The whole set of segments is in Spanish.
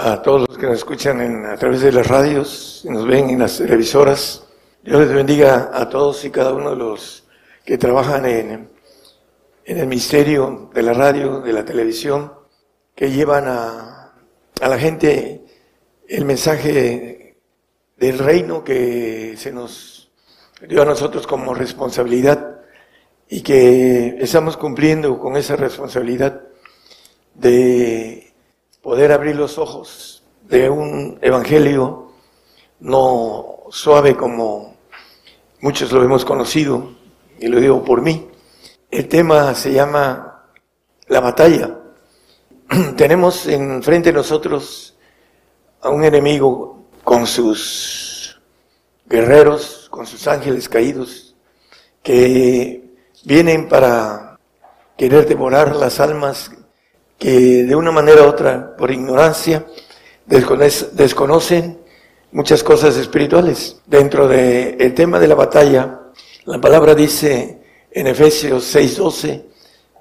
a todos los que nos escuchan a través de las radios, nos ven en las televisoras. Dios les bendiga a todos y cada uno de los que trabajan en, en el misterio de la radio, de la televisión, que llevan a, a la gente el mensaje del reino que se nos dio a nosotros como responsabilidad y que estamos cumpliendo con esa responsabilidad de poder abrir los ojos de un evangelio no suave como muchos lo hemos conocido, y lo digo por mí. El tema se llama la batalla. Tenemos enfrente de nosotros a un enemigo con sus guerreros, con sus ángeles caídos, que vienen para querer devorar las almas que de una manera u otra, por ignorancia, desconocen muchas cosas espirituales. Dentro del tema de la batalla, la palabra dice en Efesios 6:12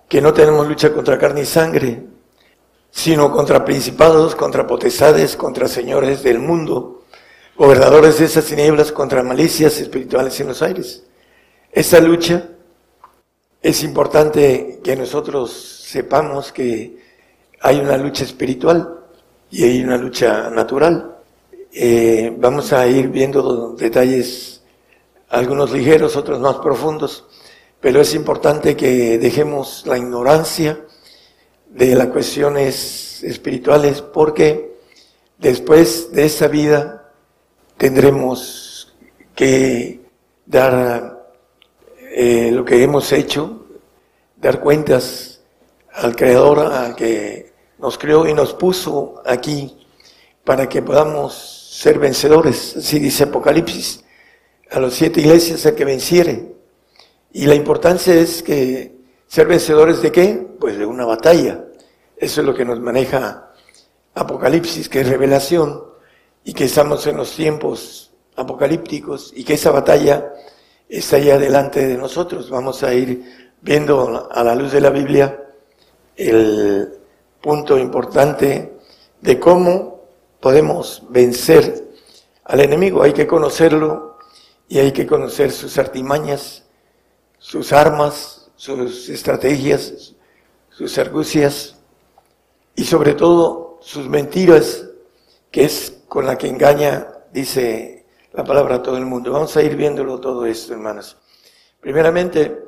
que no tenemos lucha contra carne y sangre, sino contra principados, contra potestades, contra señores del mundo, gobernadores de esas tinieblas, contra malicias espirituales en los aires. Esta lucha es importante que nosotros sepamos que hay una lucha espiritual y hay una lucha natural. Eh, vamos a ir viendo detalles, algunos ligeros, otros más profundos, pero es importante que dejemos la ignorancia de las cuestiones espirituales porque después de esta vida tendremos que dar eh, lo que hemos hecho, dar cuentas al Creador, al que nos creó y nos puso aquí para que podamos ser vencedores, así dice Apocalipsis, a las siete iglesias a que venciere. Y la importancia es que ser vencedores de qué? Pues de una batalla. Eso es lo que nos maneja Apocalipsis, que es revelación, y que estamos en los tiempos apocalípticos y que esa batalla está ahí delante de nosotros. Vamos a ir viendo a la luz de la Biblia el, punto importante de cómo podemos vencer al enemigo. Hay que conocerlo y hay que conocer sus artimañas, sus armas, sus estrategias, sus argucias y sobre todo sus mentiras, que es con la que engaña, dice la palabra a todo el mundo. Vamos a ir viéndolo todo esto, hermanos. Primeramente,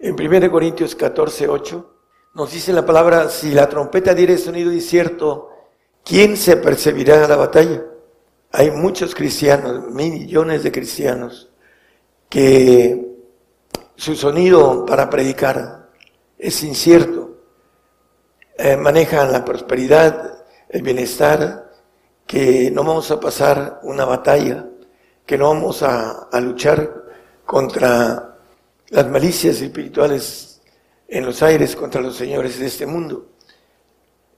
en 1 Corintios 14, 8, nos dice la palabra, si la trompeta diere sonido incierto, ¿quién se percibirá a la batalla? Hay muchos cristianos, millones de cristianos, que su sonido para predicar es incierto. Eh, manejan la prosperidad, el bienestar, que no vamos a pasar una batalla, que no vamos a, a luchar contra las malicias espirituales en los aires contra los señores de este mundo.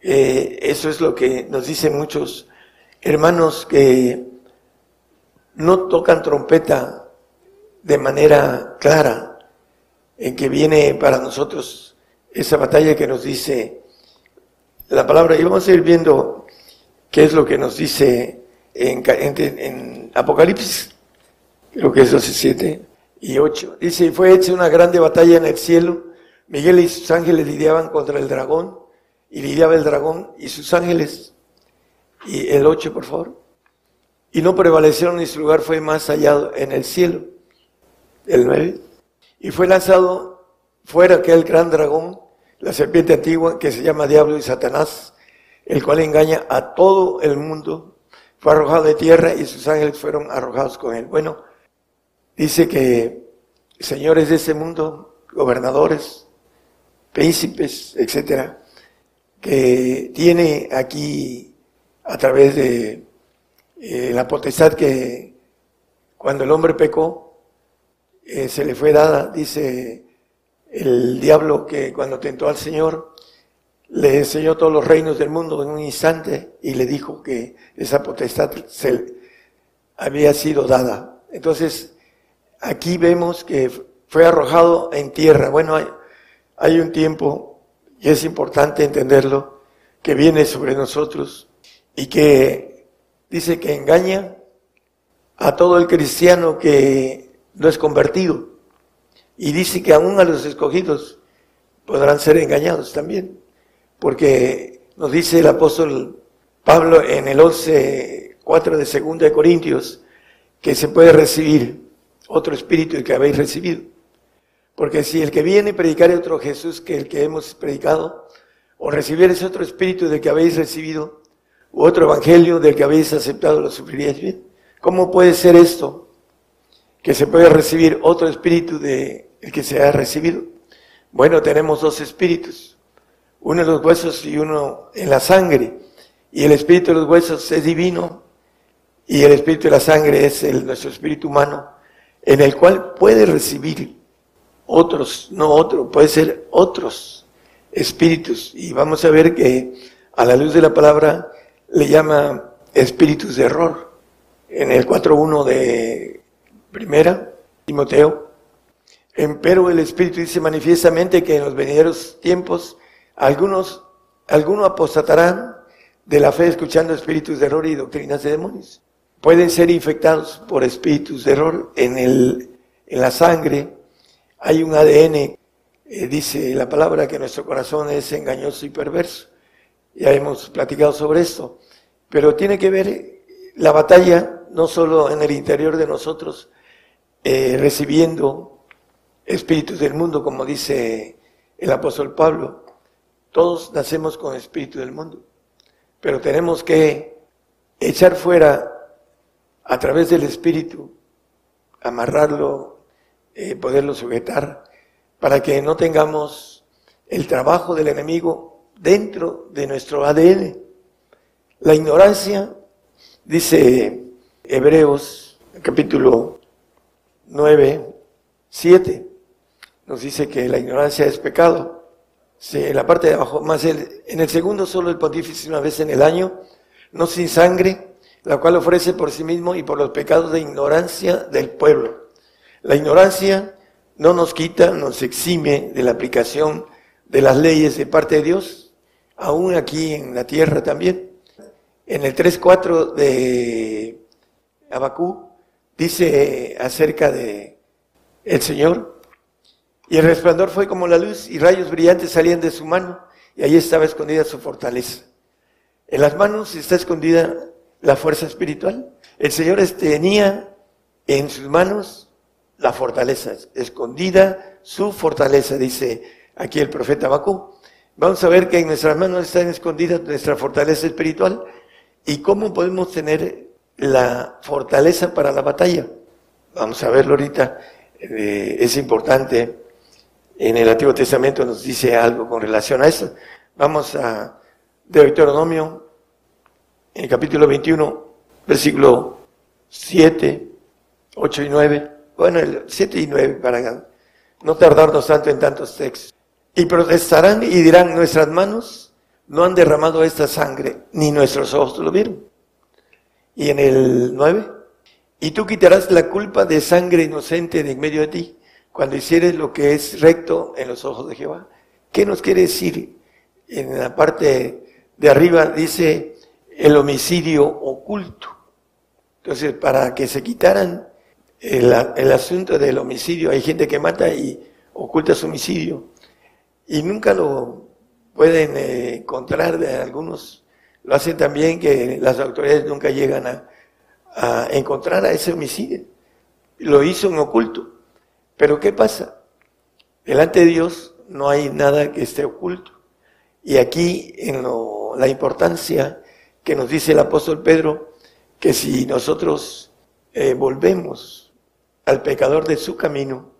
Eh, eso es lo que nos dicen muchos hermanos que no tocan trompeta de manera clara, en que viene para nosotros esa batalla que nos dice la palabra. Y vamos a ir viendo qué es lo que nos dice en, Apocalipsis, creo que es 12, 7 y 8. Dice, fue hecha una grande batalla en el cielo Miguel y sus ángeles lidiaban contra el dragón y lidiaba el dragón y sus ángeles. Y el 8, por favor. Y no prevalecieron y su lugar fue más allá en el cielo. El 9. Y fue lanzado fuera aquel gran dragón, la serpiente antigua que se llama Diablo y Satanás, el cual engaña a todo el mundo. Fue arrojado de tierra y sus ángeles fueron arrojados con él. Bueno, dice que señores de ese mundo, gobernadores, príncipes, etcétera, que tiene aquí a través de eh, la potestad que cuando el hombre pecó eh, se le fue dada, dice el diablo que cuando tentó al Señor le enseñó todos los reinos del mundo en un instante y le dijo que esa potestad se había sido dada. Entonces, aquí vemos que fue arrojado en tierra. Bueno, hay, un tiempo, y es importante entenderlo, que viene sobre nosotros y que dice que engaña a todo el cristiano que no es convertido. Y dice que aún a los escogidos podrán ser engañados también. Porque nos dice el apóstol Pablo en el 11, 4 de 2 de Corintios, que se puede recibir otro espíritu que habéis recibido. Porque si el que viene predicar otro Jesús que el que hemos predicado, o recibir ese otro espíritu del que habéis recibido, u otro evangelio del que habéis aceptado, lo sufriríais bien. ¿Cómo puede ser esto? Que se puede recibir otro espíritu de el que se ha recibido. Bueno, tenemos dos espíritus, uno en los huesos y uno en la sangre. Y el espíritu de los huesos es divino y el espíritu de la sangre es el, nuestro espíritu humano, en el cual puede recibir otros, no otro, puede ser otros espíritus. Y vamos a ver que a la luz de la palabra le llama espíritus de error. En el 4.1 de primera, Timoteo, pero el Espíritu dice manifiestamente que en los venideros tiempos algunos, algunos apostatarán de la fe escuchando espíritus de error y doctrinas de demonios. Pueden ser infectados por espíritus de error en, el, en la sangre. Hay un ADN, eh, dice la palabra, que nuestro corazón es engañoso y perverso. Ya hemos platicado sobre esto. Pero tiene que ver la batalla no solo en el interior de nosotros, eh, recibiendo espíritus del mundo, como dice el apóstol Pablo. Todos nacemos con espíritu del mundo, pero tenemos que echar fuera a través del espíritu, amarrarlo, eh, poderlo sujetar, para que no tengamos el trabajo del enemigo dentro de nuestro ADN. La ignorancia, dice Hebreos capítulo 9, 7, nos dice que la ignorancia es pecado. Sí, en la parte de abajo, más el, en el segundo solo el pontífice una vez en el año, no sin sangre, la cual ofrece por sí mismo y por los pecados de ignorancia del pueblo. La ignorancia no nos quita, nos exime de la aplicación de las leyes de parte de Dios, aún aquí en la tierra también. En el 3.4 de Abacú dice acerca de el Señor, y el resplandor fue como la luz y rayos brillantes salían de su mano y ahí estaba escondida su fortaleza. En las manos está escondida la fuerza espiritual. El Señor tenía en sus manos la fortaleza, escondida su fortaleza, dice aquí el profeta Bakú. Vamos a ver que en nuestras manos está escondida nuestra fortaleza espiritual y cómo podemos tener la fortaleza para la batalla. Vamos a verlo ahorita. Eh, es importante en el Antiguo Testamento nos dice algo con relación a eso. Vamos a Deuteronomio, en el capítulo 21, versículo 7, 8 y 9. Bueno, el 7 y 9 para no tardarnos tanto en tantos textos. Y protestarán y dirán, nuestras manos no han derramado esta sangre, ni nuestros ojos lo vieron. Y en el 9, y tú quitarás la culpa de sangre inocente de en medio de ti cuando hicieres lo que es recto en los ojos de Jehová. ¿Qué nos quiere decir? En la parte de arriba dice el homicidio oculto. Entonces, para que se quitaran el, asunto del homicidio, hay gente que mata y oculta su homicidio y nunca lo pueden eh, encontrar algunos. Lo hacen también que las autoridades nunca llegan a, encontrar a ese homicidio. Lo hizo en oculto. Pero ¿qué pasa? Delante de Dios no hay nada que esté oculto. Y aquí en la importancia que nos dice el apóstol Pedro, que si nosotros eh, volvemos al pecador de su camino,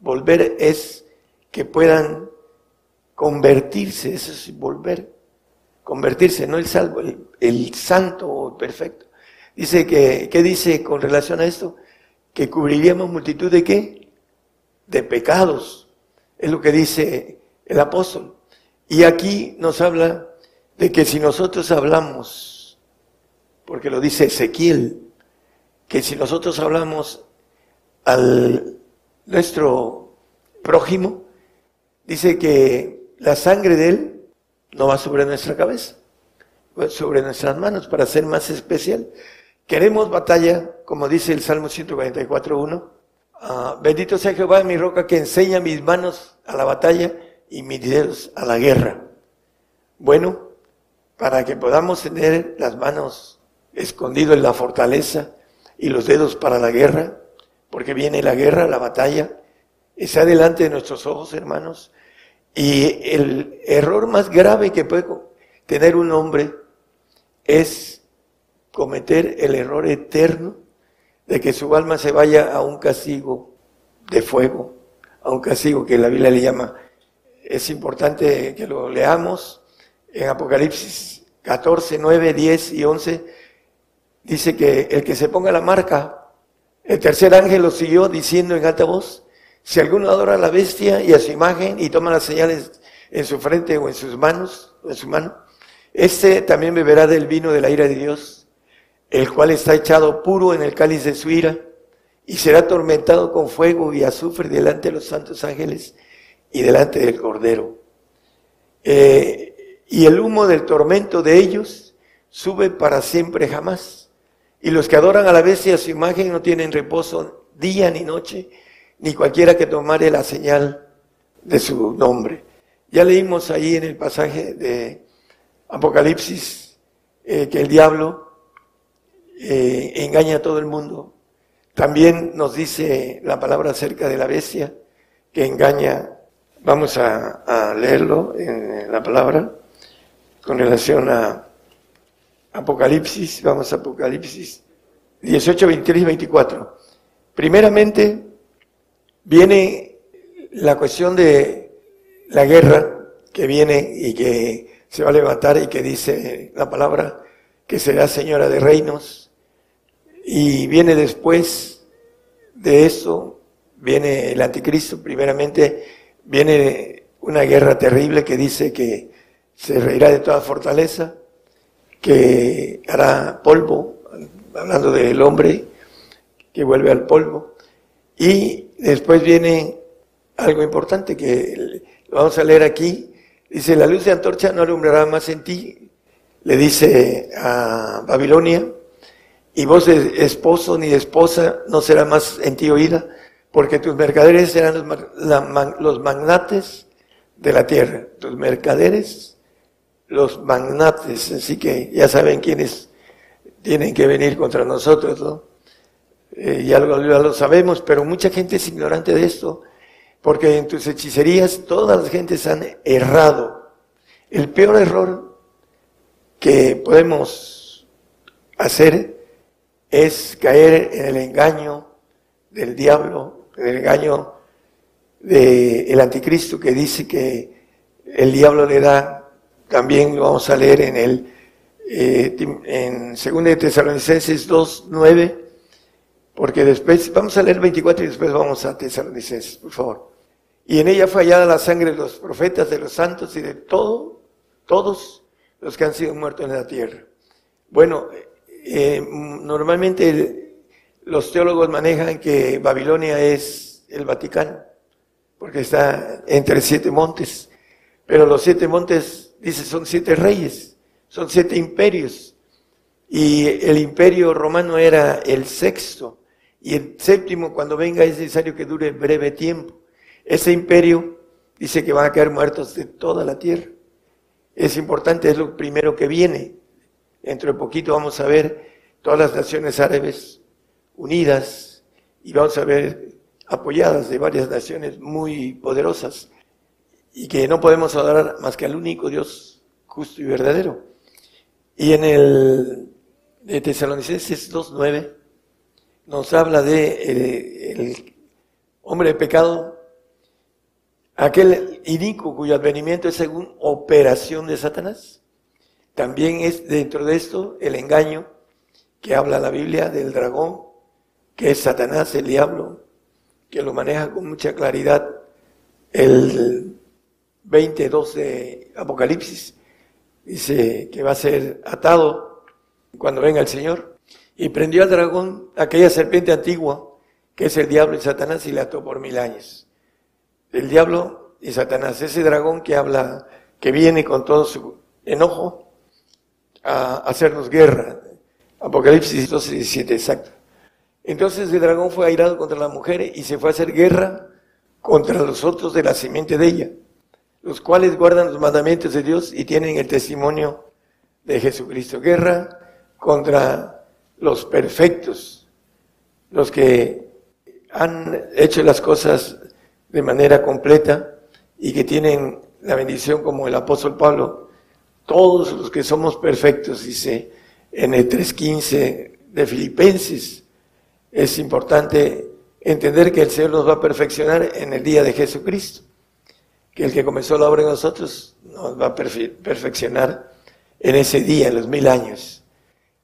volver es que puedan convertirse, eso es volver, convertirse, no el salvo, el, santo o perfecto. Dice que, ¿qué dice con relación a esto? Que cubriríamos multitud de qué? de pecados, es lo que dice el apóstol. Y aquí nos habla de que si nosotros hablamos, porque lo dice Ezequiel, que si nosotros hablamos al nuestro prójimo, dice que la sangre de él no va sobre nuestra cabeza, sobre nuestras manos para ser más especial. Queremos batalla, como dice el Salmo 144.1. Ah, bendito sea Jehová, mi roca, que enseña mis manos a la batalla y mis dedos a la guerra. Bueno, para que podamos tener las manos escondidas en la fortaleza y los dedos para la guerra, porque viene la guerra, la batalla, está delante de nuestros ojos, hermanos. Y el error más grave que puede tener un hombre es cometer el error eterno de que su alma se vaya a un castigo de fuego, a un castigo que la Biblia le llama. Es importante que lo leamos en Apocalipsis 14, 9, 10 y 11. Dice que el que se ponga la marca, el tercer ángel lo siguió diciendo en alta voz, si alguno adora a la bestia y a su imagen y toma las señales en su frente o en sus manos, en su mano, este también beberá del vino de la ira de Dios, el cual está echado puro en el cáliz de su ira, y será atormentado con fuego y azufre delante de los santos ángeles y delante del Cordero. Eh, y el humo del tormento de ellos sube para siempre jamás. Y los que adoran a la bestia su imagen no tienen reposo día ni noche, ni cualquiera que tomare la señal de su nombre. Ya leímos ahí en el pasaje de Apocalipsis eh, que el diablo eh, engaña a todo el mundo. También nos dice la palabra acerca de la bestia que engaña. Vamos a, a leerlo en la palabra con relación a Apocalipsis. Vamos a Apocalipsis 18, 23 y 24. Primeramente, viene la cuestión de la guerra que viene y que se va a levantar y que dice la palabra que será señora de reinos. Y viene después de eso, viene el anticristo, primeramente viene una guerra terrible que dice que se reirá de toda fortaleza, que hará polvo, hablando del hombre que vuelve al polvo, y después viene algo importante que vamos a leer aquí. Dice, la luz de antorcha no alumbrará más en ti, le dice a Babilonia, y voz de esposo ni de esposa no será más en ti oída, porque tus mercaderes serán los, los magnates de la tierra. Tus mercaderes, los magnates, así que ya saben quiénes tienen que venir contra nosotros, ¿no? Eh, ya, lo, lo, sabemos, pero mucha gente es ignorante de esto, porque en tus hechicerías todas las gentes han errado. El peor error que podemos hacer es caer en el engaño del diablo, en el engaño del anticristo que dice que el diablo le da, también lo vamos a leer en el eh, en 2 de Tesalonicenses 2, 9, porque después, vamos a leer 24 y después vamos a Tesalonicenses, por favor. Y en ella fue la sangre de los profetas, de los santos y de todo, todos los que han sido muertos en la tierra. Bueno, eh, normalmente los teólogos manejan que Babilonia es el Vaticano, porque está entre siete montes. Pero los siete montes, dice, son siete reyes, son siete imperios. Y el imperio romano era el sexto. Y el séptimo, cuando venga, es necesario que dure breve tiempo. Ese imperio dice que van a caer muertos de toda la tierra. Es importante, es lo primero que viene. Dentro de poquito vamos a ver todas las naciones árabes unidas y vamos a ver apoyadas de varias naciones muy poderosas y que no podemos adorar más que al único Dios justo y verdadero. Y en el de Tesalonicenses 2.9 nos habla de eh, el hombre de pecado, aquel inicuo cuyo advenimiento es según operación de Satanás. También es dentro de esto el engaño que habla la Biblia del dragón, que es Satanás, el diablo, que lo maneja con mucha claridad el 22 de Apocalipsis. Dice que va a ser atado cuando venga el Señor. Y prendió al dragón, aquella serpiente antigua, que es el diablo y Satanás, y la ató por mil años. El diablo y Satanás, ese dragón que habla, que viene con todo su enojo, a hacernos guerra. Apocalipsis 12, 17, exacto. Entonces el dragón fue airado contra la mujer y se fue a hacer guerra contra los otros de la simiente de ella, los cuales guardan los mandamientos de Dios y tienen el testimonio de Jesucristo. Guerra contra los perfectos, los que han hecho las cosas de manera completa y que tienen la bendición como el apóstol Pablo. Todos los que somos perfectos, dice en el 3.15 de Filipenses, es importante entender que el Señor nos va a perfeccionar en el día de Jesucristo, que el que comenzó la obra en nosotros nos va a perfeccionar en ese día, en los mil años.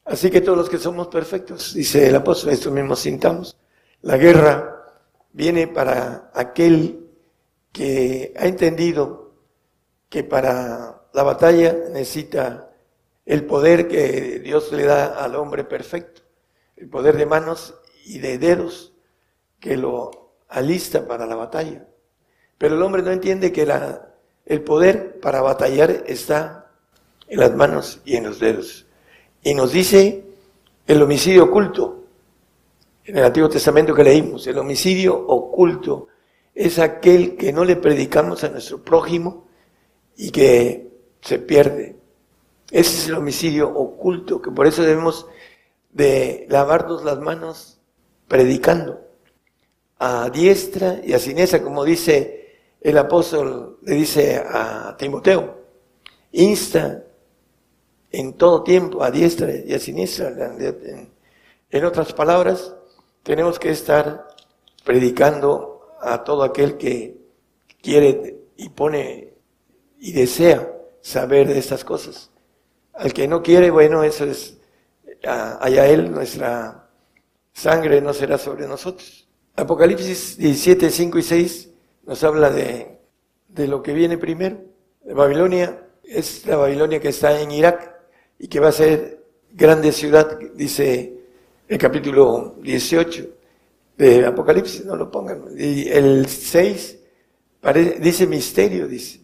Así que todos los que somos perfectos, dice el apóstol, esto mismo sintamos. La guerra viene para aquel que ha entendido que para la batalla necesita el poder que Dios le da al hombre perfecto, el poder de manos y de dedos que lo alista para la batalla. Pero el hombre no entiende que la, el poder para batallar está en las manos y en los dedos. Y nos dice el homicidio oculto, en el Antiguo Testamento que leímos, el homicidio oculto es aquel que no le predicamos a nuestro prójimo y que se pierde. Ese es el homicidio oculto, que por eso debemos de lavarnos las manos predicando a diestra y a siniestra, como dice el apóstol, le dice a Timoteo, insta en todo tiempo a diestra y a siniestra. En, otras palabras, tenemos que estar predicando a todo aquel que quiere y pone y desea saber de estas cosas. Al que no quiere, bueno, eso es allá él, nuestra sangre no será sobre nosotros. Apocalipsis 17, 5 y 6 nos habla de, de lo que viene primero. De Babilonia es la Babilonia que está en Irak y que va a ser grande ciudad, dice el capítulo 18 de Apocalipsis, no lo pongan. Y el 6 dice misterio, dice.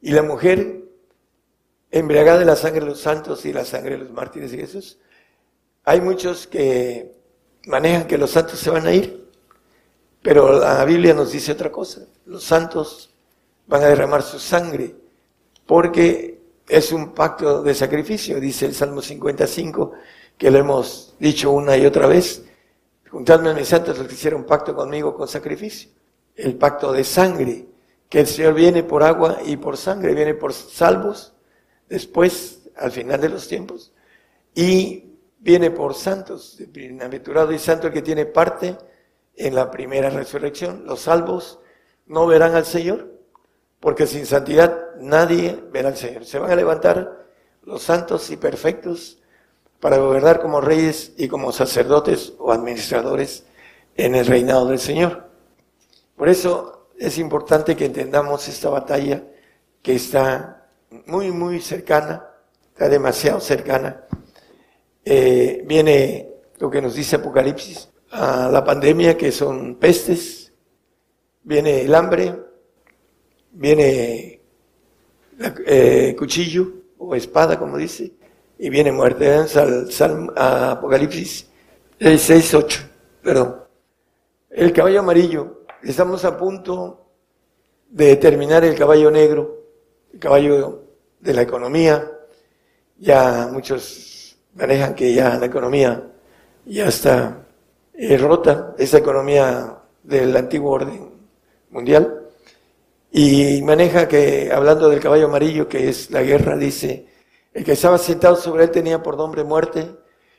Y la mujer embriagada de la sangre de los santos y la sangre de los mártires de Jesús. Hay muchos que manejan que los santos se van a ir, pero la Biblia nos dice otra cosa. Los santos van a derramar su sangre porque es un pacto de sacrificio, dice el Salmo 55, que lo hemos dicho una y otra vez. Juntadme a mis santos los que hicieron pacto conmigo con sacrificio. El pacto de sangre, que el Señor viene por agua y por sangre, viene por salvos, después, al final de los tiempos, y viene por santos, bienaventurado y santo el que tiene parte en la primera resurrección. Los salvos no verán al Señor, porque sin santidad nadie verá al Señor. Se van a levantar los santos y perfectos para gobernar como reyes y como sacerdotes o administradores en el reinado del Señor. Por eso es importante que entendamos esta batalla que está muy, muy cercana, está demasiado cercana eh, viene lo que nos dice Apocalipsis, a la pandemia que son pestes, viene el hambre, viene eh, cuchillo o espada, como dice, y viene muerte. Al, Apocalipsis 6, 8, perdón. El caballo amarillo, estamos a punto de terminar el caballo negro, el caballo de la economía. Ya muchos manejan que ya la economía ya está eh, rota, esa economía del antiguo orden mundial, y maneja que, hablando del caballo amarillo, que es la guerra, dice, el que estaba sentado sobre él tenía por nombre muerte,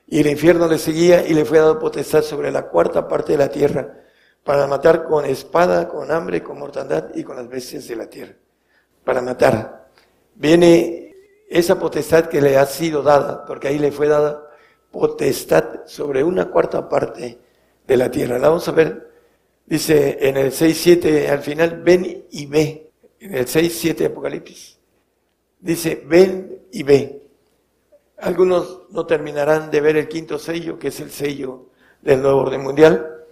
y el infierno le seguía y le fue dado potestad sobre la cuarta parte de la tierra, para matar con espada, con hambre, con mortandad y con las bestias de la tierra, para matar. Viene esa potestad que le ha sido dada, porque ahí le fue dada potestad sobre una cuarta parte de la tierra. La vamos a ver, dice en el 6.7 al final, ven y ve, en el 6.7 de Apocalipsis. Dice, ven y ve. Algunos no terminarán de ver el quinto sello, que es el sello del nuevo orden mundial,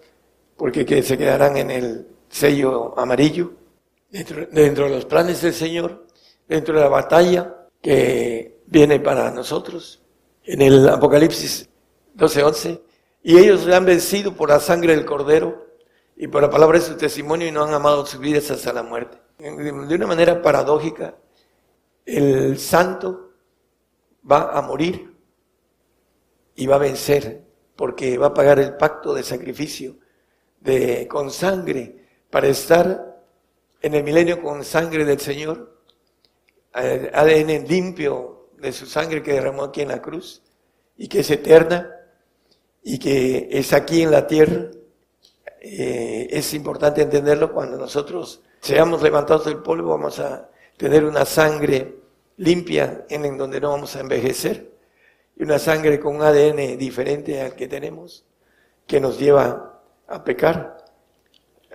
porque se quedarán en el sello amarillo, dentro de los planes del Señor, dentro de la batalla, que viene para nosotros. En el Apocalipsis 12:11, y ellos le han vencido por la sangre del cordero y por la palabra de su testimonio y no han amado sus vidas hasta la muerte. De una manera paradójica, el santo va a morir y va a vencer porque va a pagar el pacto de sacrificio de, con sangre para estar en el milenio con sangre del Señor, ADN limpio de su sangre que derramó aquí en la cruz y que es eterna y que es aquí en la tierra. Eh, es importante entenderlo cuando nosotros seamos levantados del polvo, vamos a tener una sangre limpia en donde no vamos a envejecer y una sangre con un ADN diferente al que tenemos, que nos lleva a pecar,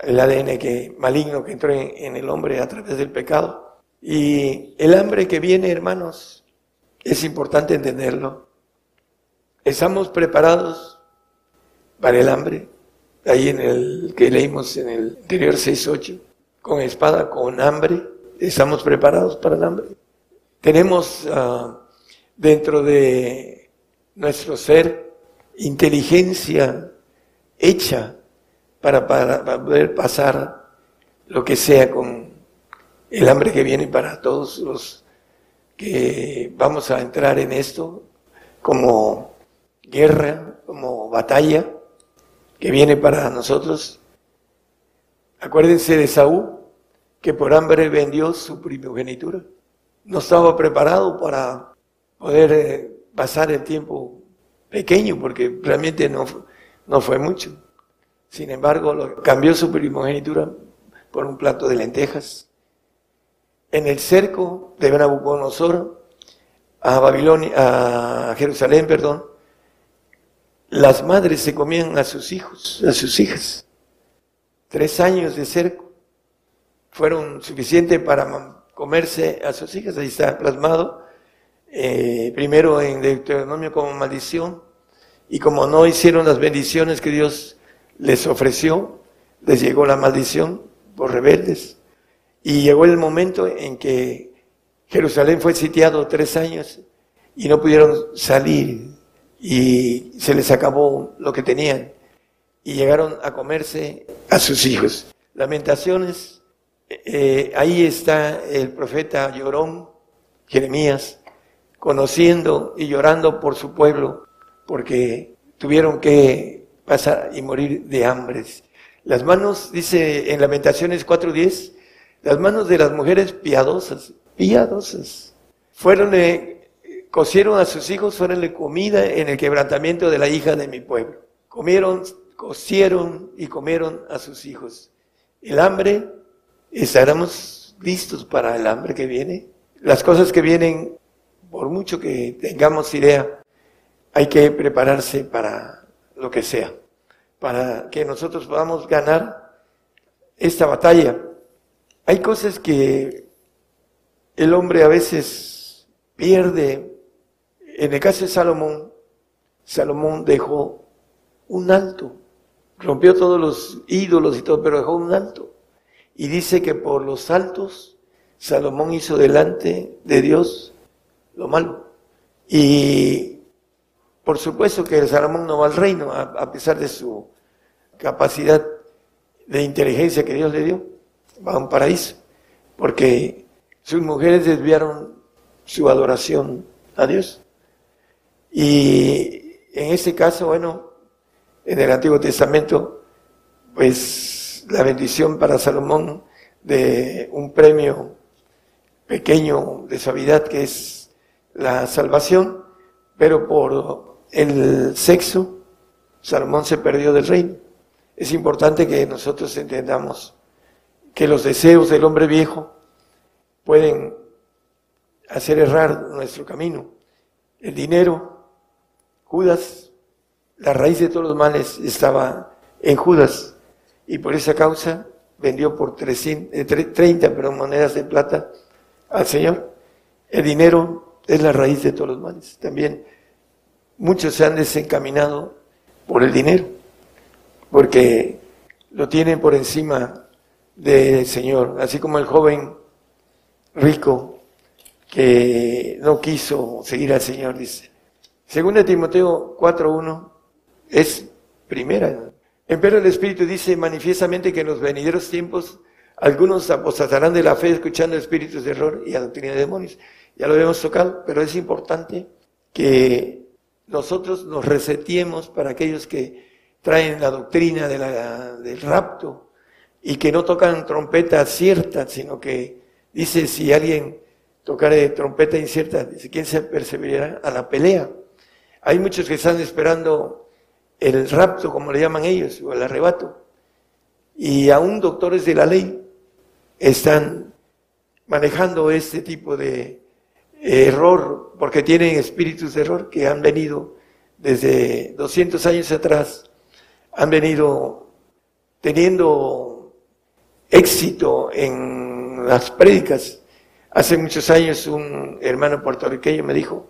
el ADN que, maligno que entró en, el hombre a través del pecado. Y el hambre que viene, hermanos, es importante entenderlo. Estamos preparados para el hambre, ahí en el que leímos en el anterior 6.8, con espada, con hambre, estamos preparados para el hambre. Tenemos uh, dentro de nuestro ser inteligencia hecha para, poder pasar lo que sea con el hambre que viene para todos los que vamos a entrar en esto como guerra, como batalla que viene para nosotros. Acuérdense de Saúl, que por hambre vendió su primogenitura. No estaba preparado para poder eh, pasar el tiempo pequeño, porque realmente no, no fue mucho. Sin embargo, cambió su primogenitura por un plato de lentejas. En el cerco de Nabucodonosor a Babilonia, a Jerusalén, perdón, las madres se comían a sus hijos, a sus hijas. Tres años de cerco fueron suficientes para comerse a sus hijas. Ahí está plasmado eh, primero en Deuteronomio como maldición, y como no hicieron las bendiciones que Dios les ofreció, les llegó la maldición por rebeldes. Y llegó el momento en que Jerusalén fue sitiado tres años y no pudieron salir y se les acabó lo que tenían y llegaron a comerse a sus hijos. Lamentaciones, eh, ahí está el profeta llorón, Jeremías, conociendo y llorando por su pueblo, porque tuvieron que pasar y morir de hambre. Las manos, dice en Lamentaciones 4.10, las manos de las mujeres piadosas, piadosas, fueron, cocieron a sus hijos, fueronle comida en el quebrantamiento de la hija de mi pueblo. Comieron, cocieron y comieron a sus hijos. El hambre, estaremos listos para el hambre que viene. Las cosas que vienen por mucho que tengamos idea, hay que prepararse para lo que sea, para que nosotros podamos ganar esta batalla. Hay cosas que el hombre a veces pierde. En el caso de Salomón, Salomón dejó un alto, rompió todos los ídolos y todo, pero dejó un alto. Y dice que por los altos Salomón hizo delante de Dios lo malo. Y por supuesto que Salomón no va al reino, a, pesar de su capacidad de inteligencia que Dios le dio, va a un paraíso, porque sus mujeres desviaron su adoración a Dios. Y en ese caso, bueno, en el Antiguo Testamento, pues la bendición para Salomón de un premio pequeño de suavidad que es la salvación, pero por el sexo, Salomón se perdió del reino. Es importante que nosotros entendamos que los deseos del hombre viejo pueden hacer errar nuestro camino. El dinero, Judas, la raíz de todos los males estaba en Judas y por esa causa vendió por 300, 30 eh, monedas de plata al Señor. El dinero es la raíz de todos los males. También muchos se han desencaminado por el dinero, porque lo tienen por encima del Señor, así como el joven rico que no quiso seguir al Señor, dice. Segunda Timoteo 4.1 es primera. Pero el Espíritu dice manifiestamente que en los venideros tiempos algunos apostatarán de la fe escuchando espíritus de error y a doctrina de demonios. Ya lo habíamos tocado, pero es importante que nosotros nos resetiemos para aquellos que traen la doctrina de la, del rapto y que no tocan trompeta cierta, sino que dice si alguien tocare trompeta incierta, dice quién se perseverará a la pelea. Hay muchos que están esperando el rapto, como le llaman ellos, o el arrebato. Y aún doctores de la ley están manejando este tipo de error, porque tienen espíritus de error que han venido desde 200 años atrás, han venido teniendo éxito en las prédicas. Hace muchos años un hermano puertorriqueño me dijo,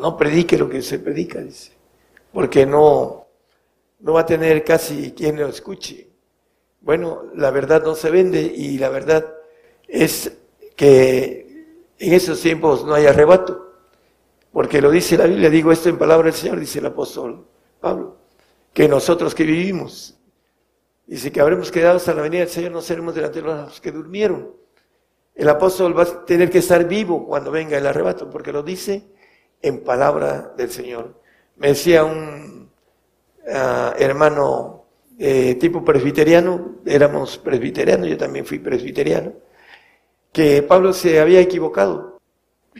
no predique lo que se predica, dice, porque no, no va a tener casi quien lo escuche. Bueno, la verdad no se vende y la verdad es que en esos tiempos no hay arrebato, porque lo dice la Biblia, digo esto en palabra del Señor, dice el apóstol Pablo, que nosotros que vivimos, dice que habremos quedado hasta la venida del Señor, no seremos delante de los que durmieron. El apóstol va a tener que estar vivo cuando venga el arrebato, porque lo dice en palabra del Señor. Me decía un ah, hermano eh, tipo presbiteriano, éramos presbiterianos, yo también fui presbiteriano, que Pablo se había equivocado,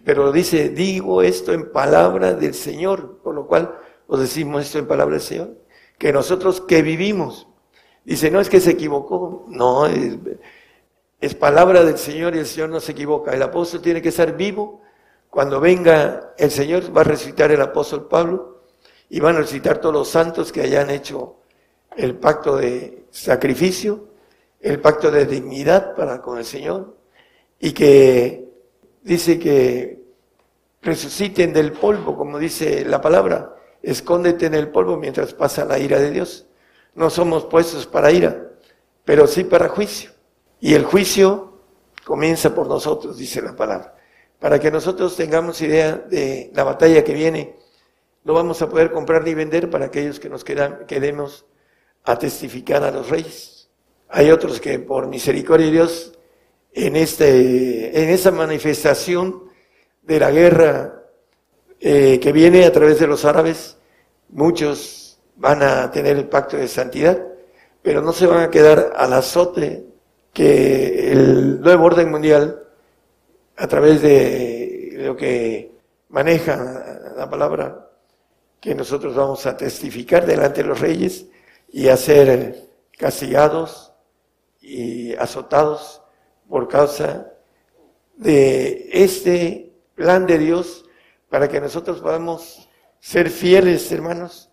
pero dice, digo esto en palabra del Señor, por lo cual os decimos esto en palabra del Señor, que nosotros que vivimos, dice, no es que se equivocó, no, es, es palabra del Señor y el Señor no se equivoca. El apóstol tiene que estar vivo. Cuando venga el Señor va a resucitar el apóstol Pablo y van a resucitar todos los santos que hayan hecho el pacto de sacrificio, el pacto de dignidad para con el Señor y que dice que resuciten del polvo, como dice la palabra, escóndete en el polvo mientras pasa la ira de Dios. No somos puestos para ira, pero sí para juicio. Y el juicio comienza por nosotros, dice la palabra. Para que nosotros tengamos idea de la batalla que viene, no vamos a poder comprar ni vender para aquellos que nos quedan, quedemos a testificar a los reyes. Hay otros que por misericordia de Dios en, este, en esa manifestación de la guerra eh, que viene a través de los árabes, muchos van a tener el pacto de santidad, pero no se van a quedar al azote que el nuevo orden mundial, a través de lo que maneja la palabra, que nosotros vamos a testificar delante de los reyes y a ser castigados y azotados por causa de este plan de Dios para que nosotros podamos ser fieles, hermanos,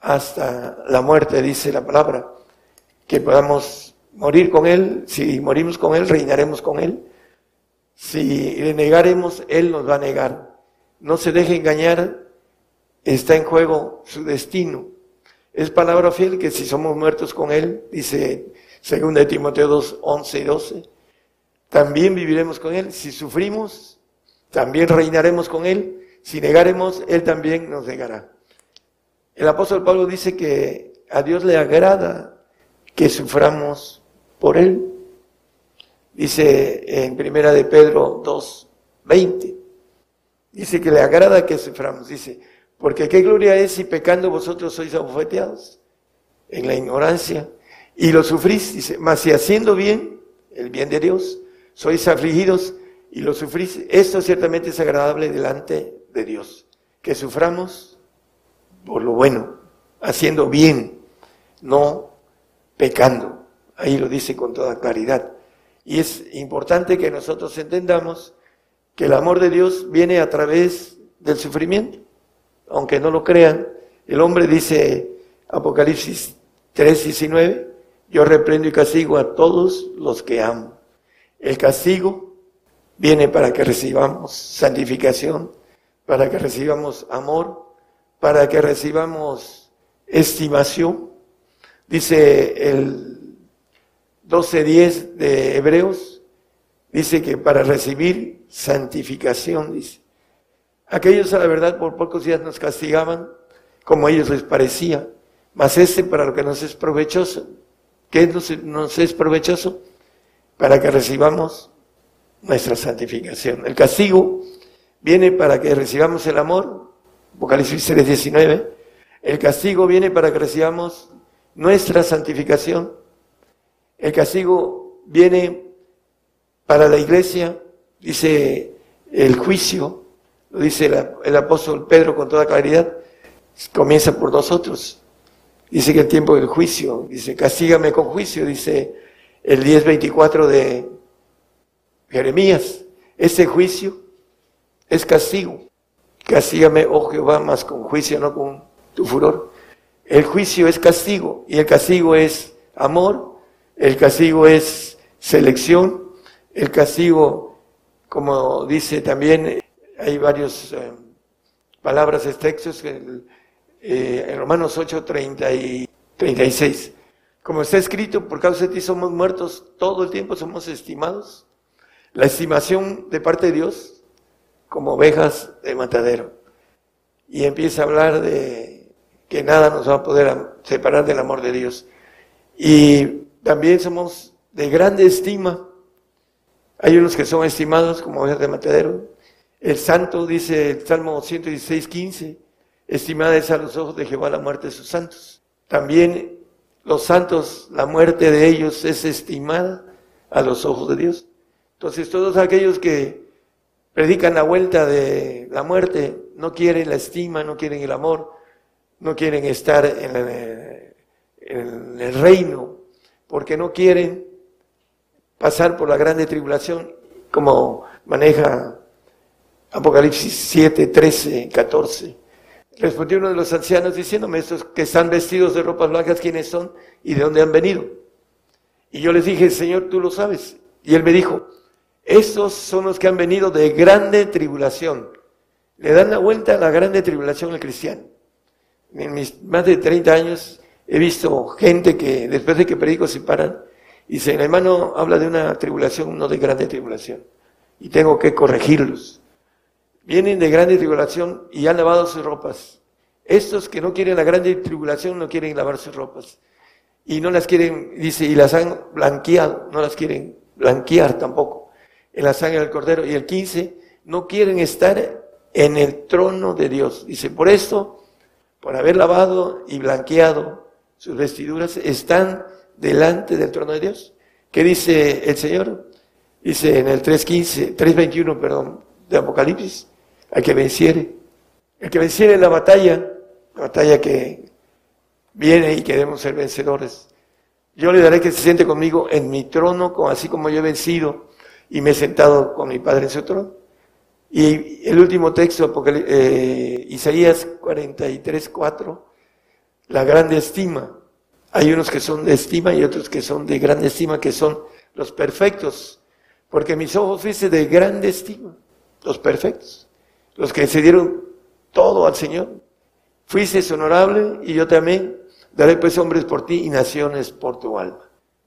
hasta la muerte, dice la palabra, que podamos morir con Él, si morimos con Él, reinaremos con Él, si le negaremos, Él nos va a negar. No se deje engañar, está en juego su destino. Es palabra fiel que si somos muertos con Él, dice 2 Timoteo 2, 11 y 12, también viviremos con Él. Si sufrimos, también reinaremos con Él. Si negaremos, Él también nos negará. El apóstol Pablo dice que a Dios le agrada que suframos por Él. Dice en primera de Pedro 2, 20. Dice que le agrada que suframos. Dice, porque qué gloria es si pecando vosotros sois abofeteados en la ignorancia y lo sufrís. Dice, mas si haciendo bien, el bien de Dios, sois afligidos y lo sufrís, esto ciertamente es agradable delante de Dios. Que suframos por lo bueno, haciendo bien, no pecando. Ahí lo dice con toda claridad. Y es importante que nosotros entendamos que el amor de Dios viene a través del sufrimiento. Aunque no lo crean, el hombre dice Apocalipsis 3:19, yo reprendo y castigo a todos los que amo. El castigo viene para que recibamos santificación, para que recibamos amor, para que recibamos estimación. Dice el 12.10 de Hebreos, dice que para recibir santificación, dice. Aquellos a la verdad por pocos días nos castigaban como a ellos les parecía, mas este para lo que nos es provechoso. ¿Qué nos, nos es provechoso? Para que recibamos nuestra santificación. El castigo viene para que recibamos el amor, Apocalipsis 3:19. El castigo viene para que recibamos nuestra santificación. El castigo viene para la iglesia, dice el juicio, lo dice el, apóstol Pedro con toda claridad, comienza por nosotros. Dice que el tiempo del juicio, dice, castígame con juicio, dice el 10.24 de Jeremías. Ese juicio es castigo. Castígame, oh Jehová, más con juicio, no con tu furor. El juicio es castigo y el castigo es amor, el castigo es selección, el castigo, como dice también, hay varias eh, palabras, textos, en, eh, en Romanos 8, 30 y 36. Como está escrito, por causa de ti somos muertos, todo el tiempo somos estimados. La estimación de parte de Dios como ovejas de matadero. Y empieza a hablar de que nada nos va a poder separar del amor de Dios. Y también somos de grande estima. Hay unos que son estimados como ovejas de matadero. El santo, dice el Salmo 116, 15, estimada es a los ojos de Jehová la muerte de sus santos. También los santos, la muerte de ellos es estimada a los ojos de Dios. Entonces todos aquellos que predican la vuelta de la muerte no quieren la estima, no quieren el amor, no quieren estar en el, en el reino, porque no quieren pasar por la grande tribulación como maneja Apocalipsis 7, 13, 14. Respondió uno de los ancianos diciéndome, estos que están vestidos de ropas blancas, ¿quiénes son y de dónde han venido? Y yo les dije, Señor, tú lo sabes. Y él me dijo, estos son los que han venido de grande tribulación. Le dan la vuelta a la grande tribulación al cristiano. En mis más de 30 años he visto gente que después de que predico se paran y dicen, hermano, habla de una tribulación, no de grande tribulación. Y tengo que corregirlos. Vienen de grande tribulación y han lavado sus ropas. Estos que no quieren la grande tribulación no quieren lavar sus ropas. Y no las quieren, dice, y las han blanqueado, no las quieren blanquear tampoco en la sangre del cordero. Y el 15, no quieren estar en el trono de Dios. Dice, por esto, por haber lavado y blanqueado sus vestiduras, están delante del trono de Dios. ¿Qué dice el Señor? Dice en el 3.15, 3.21, perdón, de Apocalipsis, al que venciere. El que venciere la batalla, la batalla que viene y queremos ser vencedores. Yo le daré que se siente conmigo en mi trono, así como yo he vencido y me he sentado con mi Padre en su trono. Y el último texto, eh, Isaías 43, 4, la grande estima. Hay unos que son de estima y otros que son de grande estima, que son los perfectos. Porque mis ojos fuiste de grande estima, los perfectos los que se dieron todo al Señor. Fuiste honorable y yo también daré pues hombres por ti y naciones por tu alma.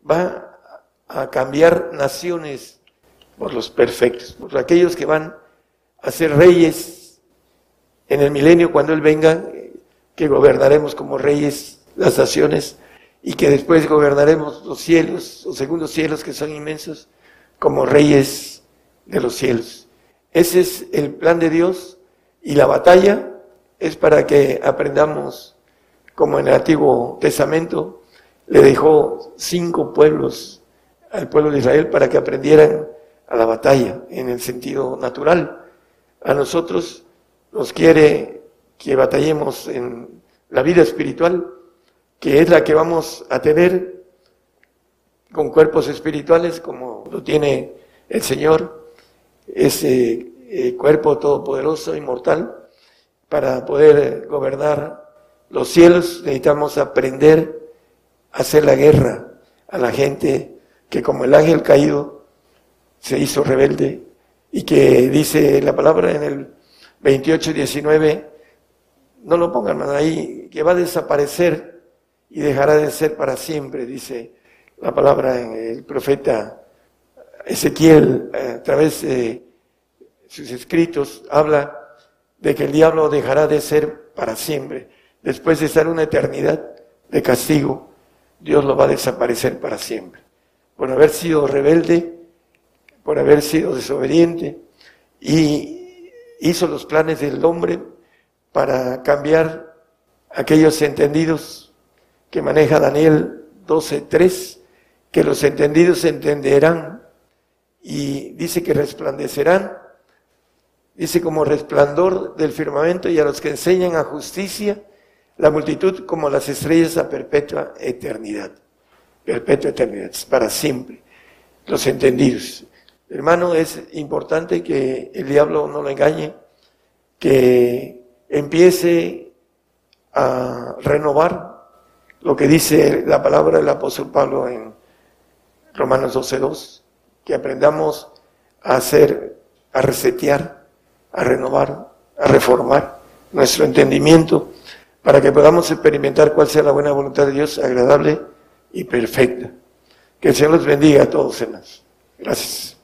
Va a cambiar naciones por los perfectos, por aquellos que van a ser reyes en el milenio cuando Él venga, que gobernaremos como reyes las naciones y que después gobernaremos los cielos, los segundos cielos que son inmensos, como reyes de los cielos. Ese es el plan de Dios y la batalla es para que aprendamos, como en el Antiguo Testamento, le dejó cinco pueblos al pueblo de Israel para que aprendieran a la batalla en el sentido natural. A nosotros nos quiere que batallemos en la vida espiritual, que es la que vamos a tener con cuerpos espirituales como lo tiene el Señor ese eh, cuerpo todopoderoso, inmortal, para poder gobernar los cielos. Necesitamos aprender a hacer la guerra a la gente que como el ángel caído se hizo rebelde y que dice la palabra en el 28 y 19, no lo pongan ahí, que va a desaparecer y dejará de ser para siempre, dice la palabra en el profeta Ezequiel, eh, a través de sus escritos, habla de que el diablo dejará de ser para siempre. Después de estar una eternidad de castigo, Dios lo va a desaparecer para siempre. Por haber sido rebelde, por haber sido desobediente, y hizo los planes del hombre para cambiar aquellos entendidos que maneja Daniel 12.3, que los entendidos entenderán y dice que resplandecerán, dice como resplandor del firmamento y a los que enseñan a justicia, la multitud como las estrellas a perpetua eternidad. Perpetua eternidad, para siempre. Los entendidos. Hermano, es importante que el diablo no lo engañe, que empiece a renovar lo que dice la palabra del apóstol Pablo en Romanos 12.2, que aprendamos a hacer, a resetear, a renovar, a reformar nuestro entendimiento para que podamos experimentar cuál sea la buena voluntad de Dios, agradable y perfecta. Que el Señor los bendiga a todos, hermanos. Gracias.